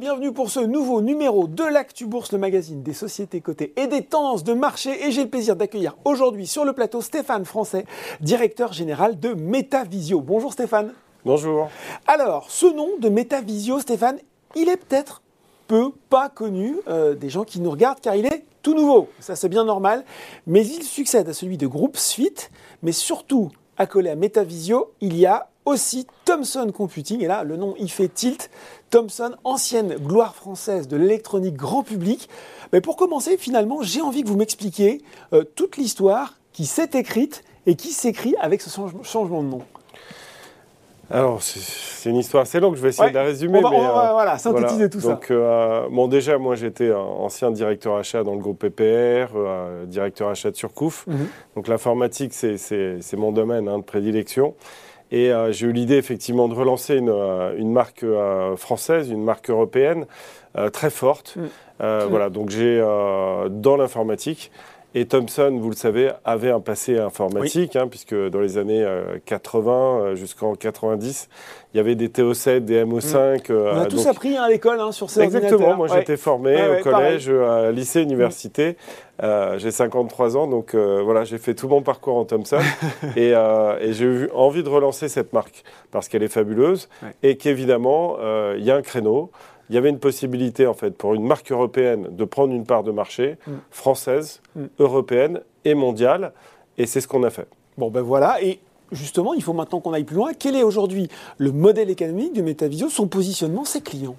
bienvenue pour ce nouveau numéro de l'Actu Bourse, le magazine des sociétés cotées et des tendances de marché. Et j'ai le plaisir d'accueillir aujourd'hui sur le plateau Stéphane Français, directeur général de Metavisio. Bonjour Stéphane. Bonjour. Alors, ce nom de Metavisio, Stéphane, il est peut-être peu pas connu euh, des gens qui nous regardent car il est tout nouveau. Ça, c'est bien normal. Mais il succède à celui de Groupe Suite. Mais surtout, accolé à Metavisio, il y a aussi Thomson Computing. Et là, le nom y fait tilt. Thomson, ancienne gloire française de l'électronique grand public. Mais pour commencer, finalement, j'ai envie que vous m'expliquiez euh, toute l'histoire qui s'est écrite et qui s'écrit avec ce changement de nom. Alors, c'est une histoire assez longue, je vais essayer de la résumer. On va, mais, euh, voilà, synthétiser tout Donc, ça. Euh, bon, déjà, moi, j'étais ancien directeur achat dans le groupe PPR, euh, directeur achat de Surcouf. Mhm. Donc, l'informatique, c'est mon domaine hein, de prédilection. Et j'ai eu l'idée, effectivement, de relancer une, une marque française, une marque européenne très forte. Mhm. Voilà, donc j'ai, dans l'informatique, et Thomson, vous le savez, avait un passé informatique, hein, puisque dans les années 80 euh, euh, jusqu'en 90, il y avait des TO7, des MO5. Mm. Euh, On a tous appris hein, à l'école hein, sur ces Exactement, moi j'ai été formé au collège, à lycée, université. j'ai 53 ans, donc voilà, j'ai fait tout mon parcours en Thomson. et, j'ai eu envie de relancer cette marque, parce qu'elle est fabuleuse, et qu'évidemment, il y a un créneau il y avait une possibilité en fait pour une marque européenne de prendre une part de marché mm. française, mm. européenne et mondiale, et c'est ce qu'on a fait. Bon ben voilà, et justement, il faut maintenant qu'on aille plus loin. Quel est aujourd'hui le modèle économique de Metavisio, son positionnement, ses clients?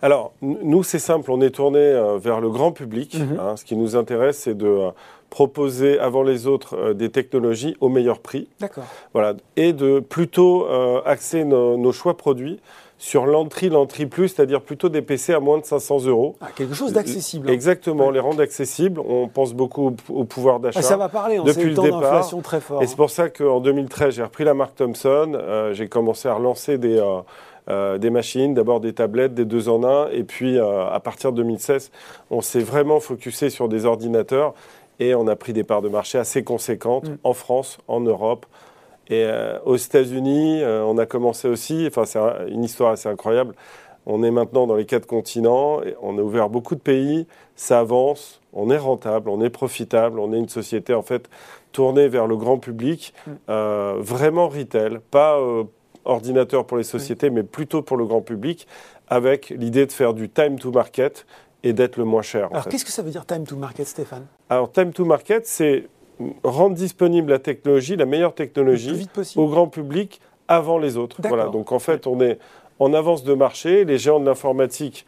Alors, nous, c'est simple, on est tourné euh, vers le grand public. Mm-hmm. Hein. ce qui nous intéresse, c'est de euh, proposer avant les autres euh, des technologies au meilleur prix. D'accord. Voilà, et de plutôt axer nos choix produits sur l'entrée, l'entrée plus, c'est-à-dire plutôt des PC à moins de 500 euros. Ah, quelque chose d'accessible. Hein. Exactement, les rendre accessibles. On pense beaucoup au, pouvoir d'achat. Ah, ça va parler, on depuis le, le départ. très fort. Et c'est pour ça qu'en 2013, j'ai repris la marque Thomson. Euh, j'ai commencé à relancer des, euh, euh, des machines, d'abord des tablettes, des deux en un. Et puis, à partir de 2016, on s'est vraiment focusé sur des ordinateurs. Et on a pris des parts de marché assez conséquentes mm. en France, en Europe, et euh, aux États-Unis, euh, on a commencé aussi, enfin c'est une histoire assez incroyable. On est maintenant dans les quatre continents, et on a ouvert beaucoup de pays, ça avance, on est rentable, on est profitable, on est une société en fait tournée vers le grand public, mm. euh, vraiment retail, pas ordinateur pour les sociétés, mais plutôt pour le grand public, avec l'idée de faire du time to market et d'être le moins cher. Alors qu'est-ce que ça veut dire time to market, Stéphane? Alors time to market, c'est rendre disponible la technologie, la meilleure technologie, au grand public avant les autres. Voilà. Donc en fait, on est en avance de marché. Les géants de l'informatique,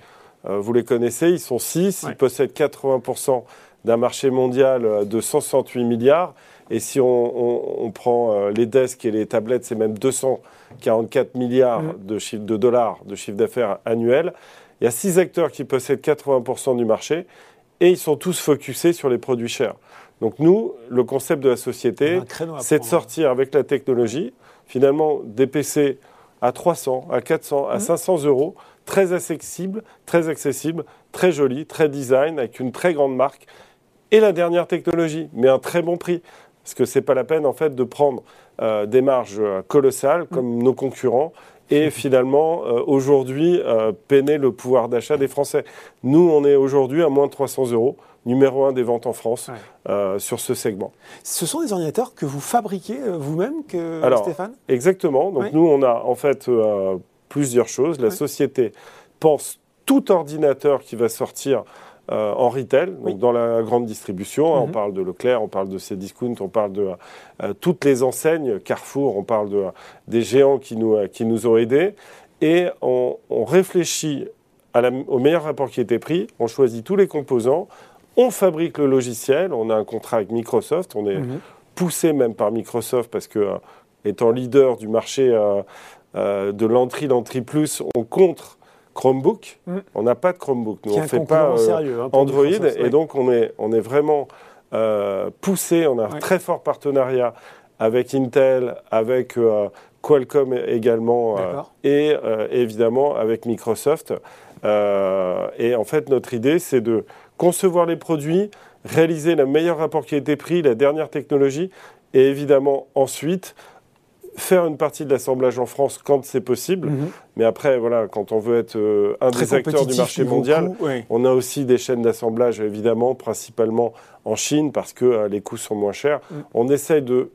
euh, vous les connaissez, ils sont 6, ils possèdent 80% d'un marché mondial euh, de 168 milliards. Et si on, prend euh, les desks et les tablettes, c'est même 244 milliards de, chiffre, de dollars de chiffre d'affaires annuel. Il y a 6 acteurs qui possèdent 80% du marché et ils sont tous focusés sur les produits chers. Donc nous, le concept de la société, c'est de sortir avec la technologie, finalement des PC à 300, à 400, à 500 mmh. euros, très accessible, très accessible, très joli, très design, avec une très grande marque, et la dernière technologie, mais un très bon prix. Parce que ce n'est pas la peine en fait de prendre euh, des marges euh, colossales comme mmh. nos concurrents et finalement euh, aujourd'hui peiner le pouvoir d'achat des Français. Nous, on est aujourd'hui à moins de 300 euros numéro un des ventes en France euh, sur ce segment. Ce sont des ordinateurs que vous fabriquez euh, vous-même, que Stéphane? Exactement. Donc nous, on a en fait euh, plusieurs choses. La société pense tout ordinateur qui va sortir en retail, donc dans la grande distribution. Hein, on mhm. parle de Leclerc, on parle de Cdiscount, on parle de toutes les enseignes, Carrefour, on parle de, des géants qui nous, qui nous ont aidés. Et on, réfléchit à la, au meilleur rapport qui était pris, on choisit tous les composants, on fabrique le logiciel, on a un contrat avec Microsoft, on est mhm. poussé même par Microsoft parce que, euh, étant leader du marché euh, euh, de l'entrée, l'entrée plus, on contre Chromebook. Mhm. On n'a pas de Chromebook. Nous, on ne fait pas hein, Android. Et donc, on est, on est vraiment poussé. On a un très fort partenariat avec Intel, avec Qualcomm également, et évidemment avec Microsoft. et en fait, notre idée, c'est de concevoir les produits, réaliser le meilleur rapport qui a été pris, la dernière technologie, et évidemment ensuite faire une partie de l'assemblage en France quand c'est possible. Mhm. Mais après, voilà, quand on veut être euh, un des acteurs du marché mondial, on a aussi des chaînes d'assemblage, évidemment, principalement en Chine, parce que euh, les coûts sont moins chers. Mhm. On essaye de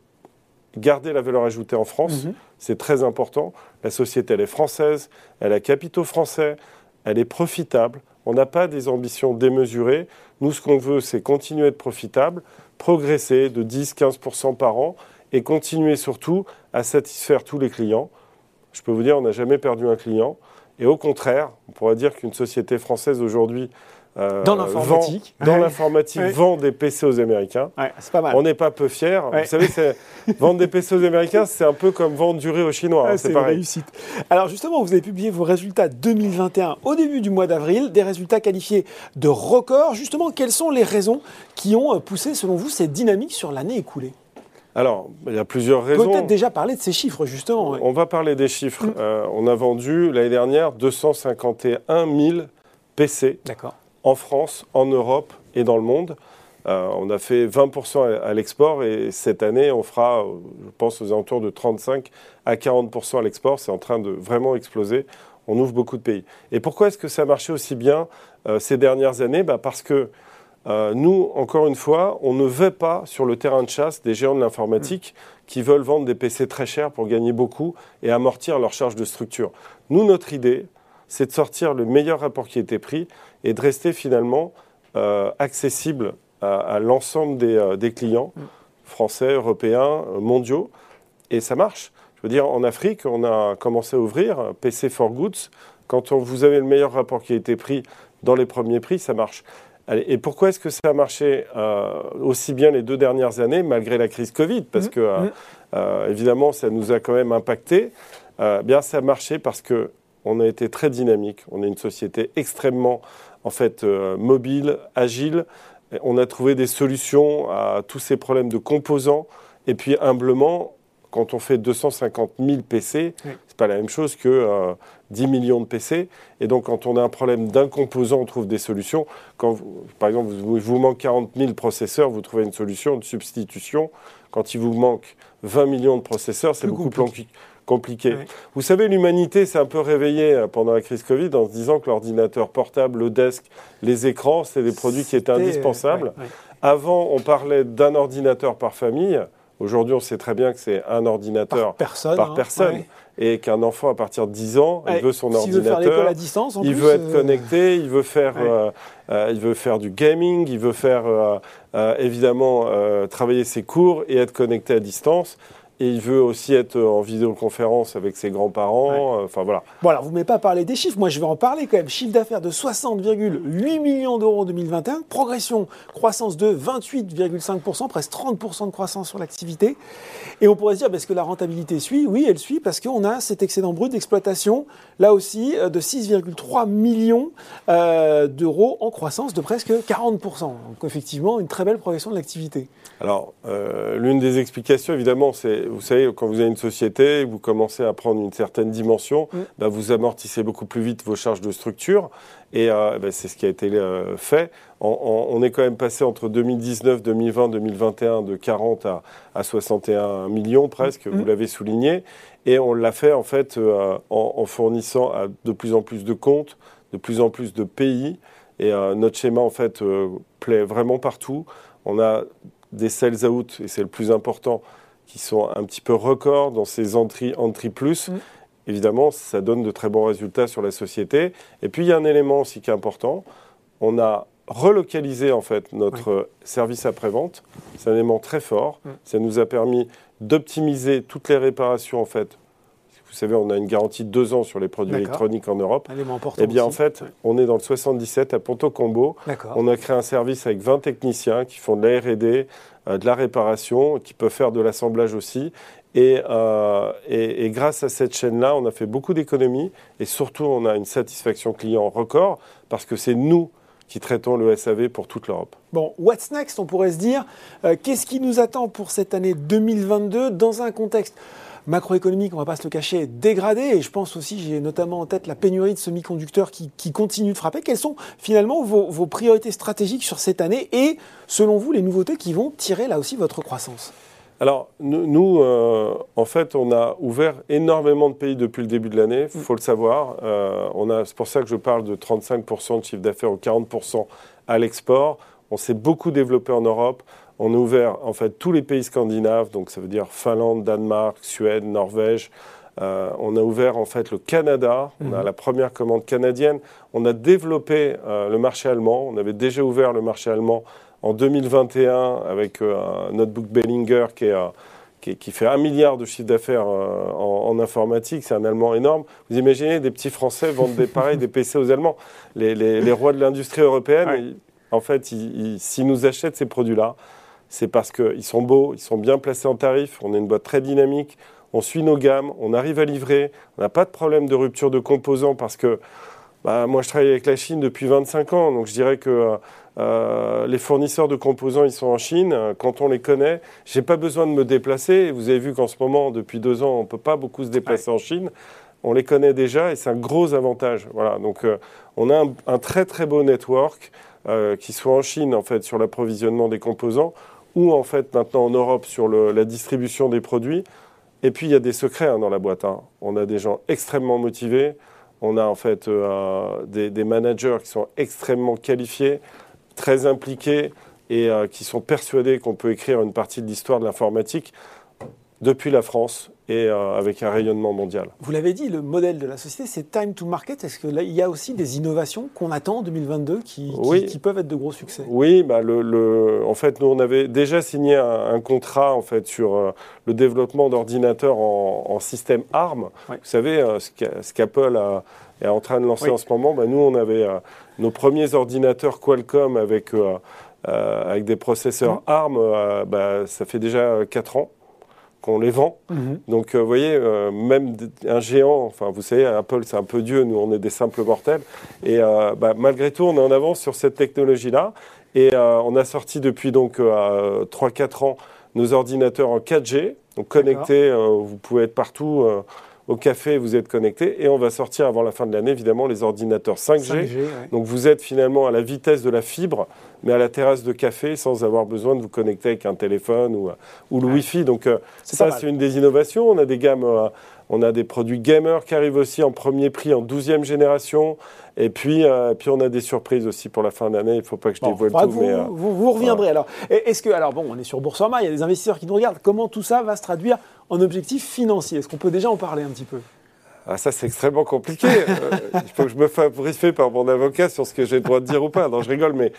garder la valeur ajoutée en France. Mhm. C'est très important. La société, elle est française, elle a capitaux français, elle est profitable. On n'a pas des ambitions démesurées. Nous, ce qu'on veut, c'est continuer à être profitable, progresser de 10-15% par an et continuer surtout à satisfaire tous les clients. Je peux vous dire, on n'a jamais perdu un client. Et au contraire, on pourrait dire qu'une société française aujourd'hui euh, dans l'informatique. Vend, dans l'informatique, vend des PC aux Américains. c'est pas mal. On n'est pas peu fiers. Vous savez, vendre des PC aux Américains, c'est un peu comme vendre du riz aux Chinois. Hein, c'est une réussite. Alors justement, vous avez publié vos résultats 2021 au début du mois d'avril, des résultats qualifiés de record. Justement, quelles sont les raisons qui ont poussé, selon vous, cette dynamique sur l'année écoulée? Alors, il y a plusieurs raisons. Peut-être déjà parler de ces chiffres, justement. On va parler des chiffres. Mm. Euh, on a vendu l'année dernière 251 000 PC en France, en Europe et dans le monde. Euh, on a fait 20% à, l'export et cette année, on fera, je pense, aux alentours de 35 à 40% à l'export. C'est en train de vraiment exploser. On ouvre beaucoup de pays. Et pourquoi est-ce que ça a marché aussi bien euh, ces dernières années? Bah Parce que euh, nous, encore une fois, on ne veut pas sur le terrain de chasse des géants de l'informatique qui veulent vendre des PC très chers pour gagner beaucoup et amortir leurs charges de structure. Nous, notre idée, c'est de sortir le meilleur rapport qui était pris et de rester finalement euh, accessible à, l'ensemble euh, des, clients français, européens, mondiaux. Et ça marche. Je veux dire, en Afrique, on a commencé à ouvrir PC for Goods. Quand vous avez le meilleur rapport qui a été pris dans les premiers prix, ça marche. Et pourquoi est-ce que ça a marché euh, aussi bien les deux dernières années, malgré la crise Covid? Parce mmh. que, euh, mmh. euh, évidemment, ça nous a quand même impacté. bien, ça a marché parce que on a été très dynamique. On est une société extrêmement, en fait, mobile, agile. On a trouvé des solutions à tous ces problèmes de composants. Et puis, humblement, quand on fait 250 000 PC, n'est pas la même chose que 10 millions de PC. Et donc, quand on a un problème d'un composant, on trouve des solutions. Quand, par exemple, il vous manque 40 000 processeurs, vous trouvez une solution de substitution. Quand il vous manque 20 millions de processeurs, c'est beaucoup plus compliqué. Vous savez, l'humanité s'est un peu réveillée euh, pendant la crise Covid en se disant que l'ordinateur portable, le desk, les écrans, c'est des produits qui étaient indispensables. Avant, on parlait d'un ordinateur par famille. Aujourd'hui, on sait très bien que c'est un ordinateur par personne. Par hein. personne. Et qu'un enfant, à partir de 10 ans, il veut son ordinateur. Veut faire à distance, il veut être euh, connecté, il veut, faire, euh, euh, il veut faire du gaming, il veut faire évidemment travailler ses cours et être connecté à distance. Et il veut aussi être en vidéoconférence avec ses grands-parents. Enfin voilà. Bon, alors vous ne m'avez pas parlé des chiffres. Moi, je vais en parler quand même. Chiffre d'affaires de 60,8 millions d'euros en 2021. Progression, croissance de 28,5%, presque 30% de croissance sur l'activité. Et on pourrait se dire, est-ce que la rentabilité suit? Oui, elle suit parce qu'on a cet excédent brut d'exploitation, là aussi, euh, de 6,3 millions euh, d'euros en croissance de presque 40%. Donc effectivement, une très belle progression de l'activité. Alors, euh, l'une des explications, évidemment, c'est, vous savez, quand vous avez une société, vous commencez à prendre une certaine dimension, mm. bah, vous amortissez beaucoup plus vite vos charges de structure. Et euh, bah, c'est ce qui a été euh, fait. On, est quand même passé entre 2019, 2020, 2021 de 40 à, 61 millions presque, vous mm. l'avez souligné. Et on l'a fait en fait en, fournissant à de plus en plus de comptes, de plus en plus de pays. Et notre schéma en fait plaît vraiment partout. On a des sales out, et c'est le plus important, qui sont un petit peu records dans ces entrées entry plus. Mm. Évidemment, ça donne de très bons résultats sur la société. Et puis, il y a un élément aussi qui est important. On a relocalisé en fait notre service après-vente. C'est un élément très fort. Mm. Ça nous a permis d'optimiser toutes les réparations en fait vous savez, on a une garantie de deux ans sur les produits électroniques en Europe. Eh bien, en fait, on est dans le 77 à Ponto Combo. On a créé un service avec 20 techniciens qui font de la R&D, euh, de la réparation, qui peuvent faire de l'assemblage aussi. Euh, et, et, grâce à cette chaîne-là, on a fait beaucoup d'économies et surtout, on a une satisfaction client record parce que c'est nous qui traitons le SAV pour toute l'Europe. Bon, what's next, on pourrait se dire. Euh, qu'est-ce qui nous attend pour cette année 2022 dans un contexte macroéconomique, on ne va pas se le cacher, dégradé. Et je pense aussi, j'ai notamment en tête la pénurie de semi-conducteurs qui, continue de frapper. Quelles sont finalement vos, priorités stratégiques sur cette année et, selon vous, les nouveautés qui vont tirer là aussi votre croissance? Alors, nous, euh, en fait, on a ouvert énormément de pays depuis le début de l'année, il mm. faut le savoir. Euh, c'est pour ça que je parle de 35% de chiffre d'affaires ou 40% à l'export. On s'est beaucoup développé en Europe. On a ouvert, en fait, tous les pays scandinaves, donc ça veut dire Finlande, Danemark, Suède, Norvège. Euh, on a ouvert, en fait, le Canada. On a mm. la première commande canadienne. On a développé le marché allemand. On avait déjà ouvert le marché allemand en 2021 avec euh, un notebook Bellinger qui, qui, fait un milliard de chiffre d'affaires euh, en, informatique, c'est un Allemand énorme. Vous imaginez des petits Français vendent des pareils, des PC aux Allemands. Les, rois de l'industrie européenne, en fait, s'ils nous achètent ces produits-là, c'est parce qu'ils sont beaux, ils sont bien placés en tarif, on est une boîte très dynamique, on suit nos gammes, on arrive à livrer, on n'a pas de problème de rupture de composants parce que bah, moi je travaille avec la Chine depuis 25 ans, donc je dirais que euh, euh, les fournisseurs de composants, ils sont en Chine. Quand on les connaît, j'ai pas besoin de me déplacer. Vous avez vu qu'en ce moment, depuis deux ans, on peut pas beaucoup se déplacer en Chine. On les connaît déjà et c'est un gros avantage. Voilà. Donc, euh, on a un, très très beau network, euh, qui soit en Chine en fait sur l'approvisionnement des composants ou en fait maintenant en Europe sur la distribution des produits. Et puis il y a des secrets hein, dans la boîte. Hein. On a des gens extrêmement motivés. On a en fait des, des managers qui sont extrêmement qualifiés très impliqués et euh, qui sont persuadés qu'on peut écrire une partie de l'histoire de l'informatique depuis la France et euh, avec un rayonnement mondial. Vous l'avez dit, le modèle de la société, c'est time to market. Est-ce qu'il y a aussi des innovations qu'on attend en 2022 qui, qui, peuvent être de gros succès? Oui, bah le, en fait, nous, on avait déjà signé un, contrat en fait, sur euh, le développement d'ordinateurs en, système ARM. Vous savez, ce qu'Apple est en train de lancer en ce moment. Bah, nous, on avait euh, nos premiers ordinateurs Qualcomm avec, euh, euh, avec des processeurs mmh. ARM, bah, ça fait déjà 4 ans qu'on les vend. Mmh. Donc, vous voyez, même un géant, enfin, vous savez, Apple, c'est un peu Dieu, nous, on est des simples mortels. Et bah, malgré tout, on est en avance sur cette technologie-là. Et on a sorti depuis donc 3-4 ans nos ordinateurs en 4G, donc connectés, vous pouvez être partout au café, vous êtes connecté. Et on va sortir avant la fin de l'année, évidemment, les ordinateurs 5G. Donc vous êtes finalement à la vitesse de la fibre, mais à la terrasse de café sans avoir besoin de vous connecter avec un téléphone ou, ou le Wi-Fi. Donc euh, ça, c'est une des innovations. On a des gammes. Euh, on a des produits gamers qui arrivent aussi en premier prix en 12e génération. Et puis, euh, puis on a des surprises aussi pour la fin d'année. Il ne faut pas que je dévoile tout. Vous, mais, vous, vous, reviendrez. Alors, est-ce que, alors bon, on est sur Boursorama, il y a des investisseurs qui nous regardent. Comment tout ça va se traduire en objectifs financiers? Est-ce qu'on peut déjà en parler un petit peu? Ah, ça, c'est extrêmement compliqué. Euh, il faut que je me fasse briefer par mon avocat sur ce que j'ai le droit de dire ou pas. Non, je rigole, mais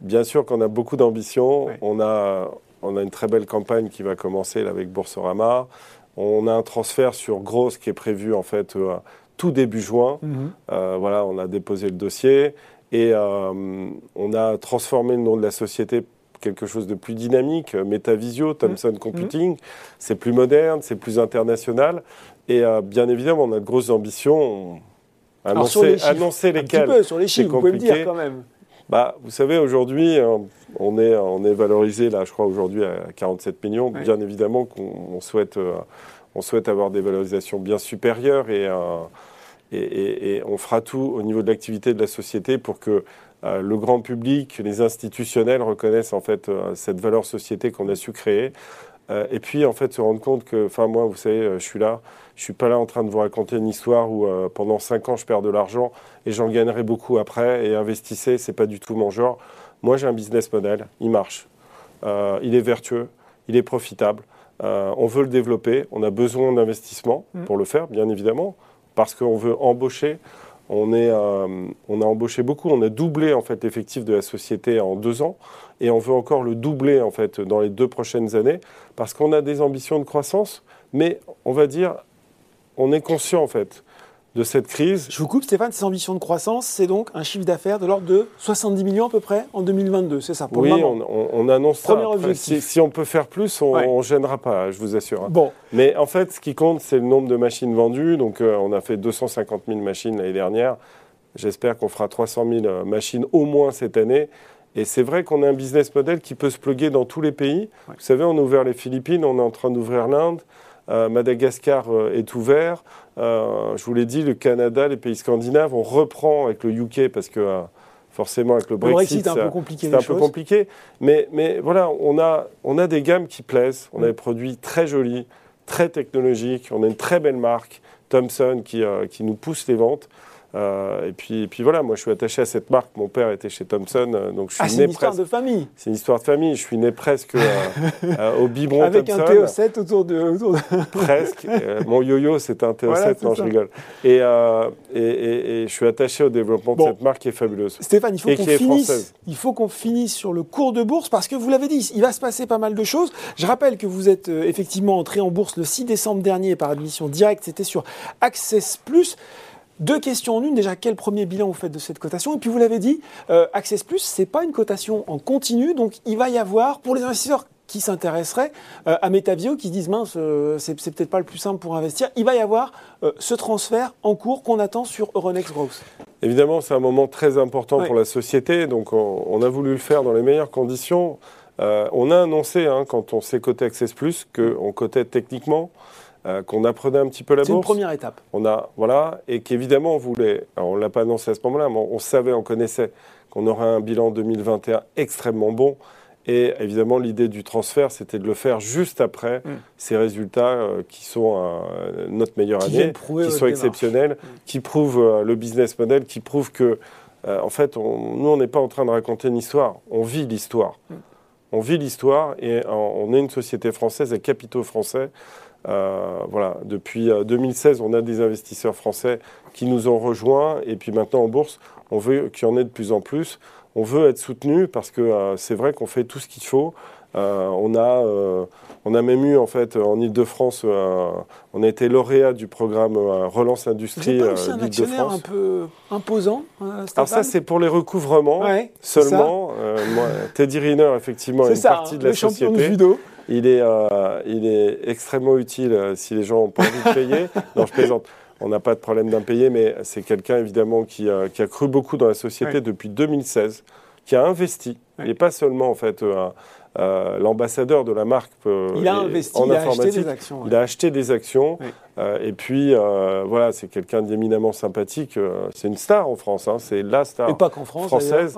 bien sûr qu'on a beaucoup d'ambition. On, a, on a une très belle campagne qui va commencer là, avec Boursorama. On a un transfert sur Grosse qui est prévu en fait euh, tout début juin. Mhm. Euh, voilà, on a déposé le dossier et on a transformé le nom de la société quelque chose de plus dynamique, euh, Metavisio, Thomson mmh. Computing. C'est plus moderne, c'est plus international. Et euh, bien évidemment, on a de grosses ambitions. Annoncer, annoncer lesquelles. Un petit peu sur les chiffres, vous pouvez le dire quand même. Bah, vous savez, aujourd'hui, euh, on est, on est valorisé, là, je crois, aujourd'hui à 47 millions. Bien évidemment qu'on souhaite, on souhaite avoir des valorisations bien supérieures et, et, et, on fera tout au niveau de l'activité de la société pour que euh, le grand public, les institutionnels reconnaissent en fait euh, cette valeur société qu'on a su créer. Euh, et puis en fait se rendre compte que, enfin moi, vous savez, je suis là, je suis pas là en train de vous raconter une histoire où pendant cinq ans je perds de l'argent et j'en gagnerai beaucoup après. Et investissez, c'est pas du tout mon genre. Moi, j'ai un business model, il marche, il est vertueux, il est profitable. on veut le développer, on a besoin d'investissement mmh. pour le faire, bien évidemment, parce qu'on veut embaucher, on, est, euh, on a embauché beaucoup, on a doublé en fait l'effectif de la société en deux ans et on veut encore le doubler en fait dans les deux prochaines années parce qu'on a des ambitions de croissance, mais on va dire, on est conscient en fait de cette crise. Je vous coupe, Stéphane, ces ambitions de croissance, c'est donc un chiffre d'affaires de l'ordre de 70 millions à peu près en 2022, c'est ça pour Oui, on, annonce ça. Si, on peut faire plus, on ne gênera pas, je vous assure. Hein. Bon. Mais en fait, ce qui compte, c'est le nombre de machines vendues. Donc, euh, on a fait 250 000 machines l'année dernière. J'espère qu'on fera 300 000 euh, machines au moins cette année. Et c'est vrai qu'on a un business model qui peut se pluguer dans tous les pays. Vous savez, on a ouvert les Philippines, on est en train d'ouvrir l'Inde. Euh, Madagascar euh, est ouvert. Euh, je vous l'ai dit, le Canada, les pays scandinaves, on reprend avec le UK parce que forcément avec le Brexit, c'est un peu compliqué. C'est un peu compliqué, mais, mais voilà, on a, on a des gammes qui plaisent, on a des produits très jolis, très technologiques, on a une très belle marque, Thomson, qui, euh, qui nous pousse les ventes. Euh, et, puis, puis voilà, moi je suis attaché à cette marque. Mon père était chez Thomson, euh, donc je suis ah, C'est une histoire de famille. C'est une histoire de famille. Je suis né presque euh, au biberon Avec un TO7 autour de. Autour presque. mon yo-yo, c'est un TO7. non, je rigole. Et, et, et, je suis attaché au développement de cette marque qui est fabuleuse. Stéphane, il faut qu'on finisse. Il faut qu'on finisse sur le cours de bourse parce que vous l'avez dit, il va se passer pas mal de choses. Je rappelle que vous êtes effectivement entré en bourse le 6 décembre dernier par admission directe. C'était sur Access Plus. Deux questions en une. Déjà, quel premier bilan vous faites de cette cotation? Et puis, vous l'avez dit, euh, Access Plus, ce n'est pas une cotation en continu. Donc, il va y avoir, pour les investisseurs qui s'intéresseraient euh, à Metavio, qui disent mince, euh, c'est, peut-être pas le plus simple pour investir, il va y avoir ce transfert en cours qu'on attend sur Euronext Growth. Évidemment, c'est un moment très important pour la société. Donc, on, a voulu le faire dans les meilleures conditions. on a annoncé, hein, quand on s'est coté Access Plus, qu'on cotait techniquement. Euh, qu'on apprenait un petit peu la bourse. C'est une première étape. On a, voilà, et qu'évidemment on voulait, alors on l'a pas annoncé à ce moment-là, mais on, savait, on connaissait qu'on aurait un bilan 2021 extrêmement bon. Et évidemment, l'idée du transfert, c'était de le faire juste après mm. ces résultats euh, qui sont euh, notre meilleure année, qui sont exceptionnels, mm. qui prouvent le business model, qui prouvent que, en fait, nous, on n'est pas en train de raconter une histoire, on vit l'histoire. Mm. On vit l'histoire et on est une société française avec capitaux français. Euh, voilà, depuis 2016, euh, on a des investisseurs français qui nous ont rejoints et puis maintenant en bourse, on veut qu'il y en ait de plus en plus. On veut être soutenu parce que euh, c'est vrai qu'on fait tout ce qu'il faut. on, a, on a même eu en fait en Ile-de-France, on a été lauréat du programme Relance Industrie d'Île-de-France. un peu imposant. Alors ça c'est pour les recouvrements seulement. Moi, Teddy Riner effectivement est, une partie de la société. judo. Il est, euh, il est extrêmement utile euh, si les gens ont pas envie de payer. non, je plaisante. On n'a pas de problème d'impayé, mais c'est quelqu'un évidemment qui, qui, a cru beaucoup dans la société depuis 2016, qui a investi. Il n'est pas seulement en fait euh, l'ambassadeur de la marque il a investi, en il informatique. A acheté des actions, Il a acheté des actions. et puis voilà, c'est quelqu'un d'éminemment sympathique. c'est une star en France. Hein. c'est la star et pas qu'en France, française.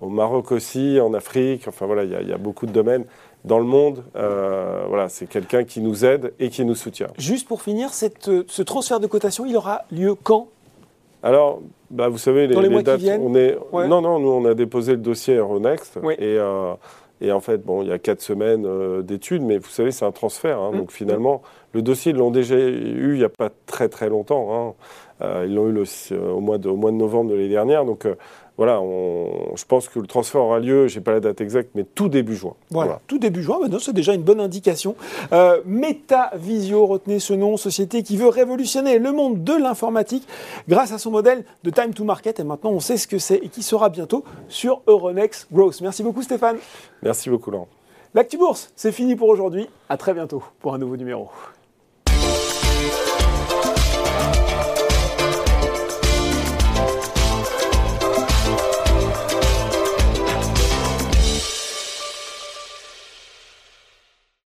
Au Maroc aussi, en Afrique. Enfin voilà, il y, y, a beaucoup de domaines dans le monde. Euh, voilà, c'est quelqu'un qui nous aide et qui nous soutient. Juste pour finir, cette, ce transfert de cotation, il aura lieu quand? Alors, bah, vous savez, les, mois dates, on est. Non, non, nous on a déposé le dossier Euronext et. Euh, et en fait, bon, il y a quatre semaines euh, d'études, mais vous savez, c'est un transfert. Hein. Mmh. donc finalement, le dossier, ils l'ont déjà eu il n'y a pas très très longtemps. Hein. ils l'ont eu au, mois de, au mois de novembre de l'année dernière. Donc voilà, je pense que le transfert aura lieu, je n'ai pas la date exacte, mais tout début juin. Voilà, tout début juin, c'est déjà une bonne indication. Euh, MetaVisio, retenez ce nom, société qui veut révolutionner le monde de l'informatique grâce à son modèle de time to market. Et maintenant, on sait ce que c'est et qui sera bientôt sur Euronext Growth. Merci beaucoup Stéphane. Merci beaucoup Laurent. L'Actu Bourse, c'est fini pour aujourd'hui. À très bientôt pour un nouveau numéro.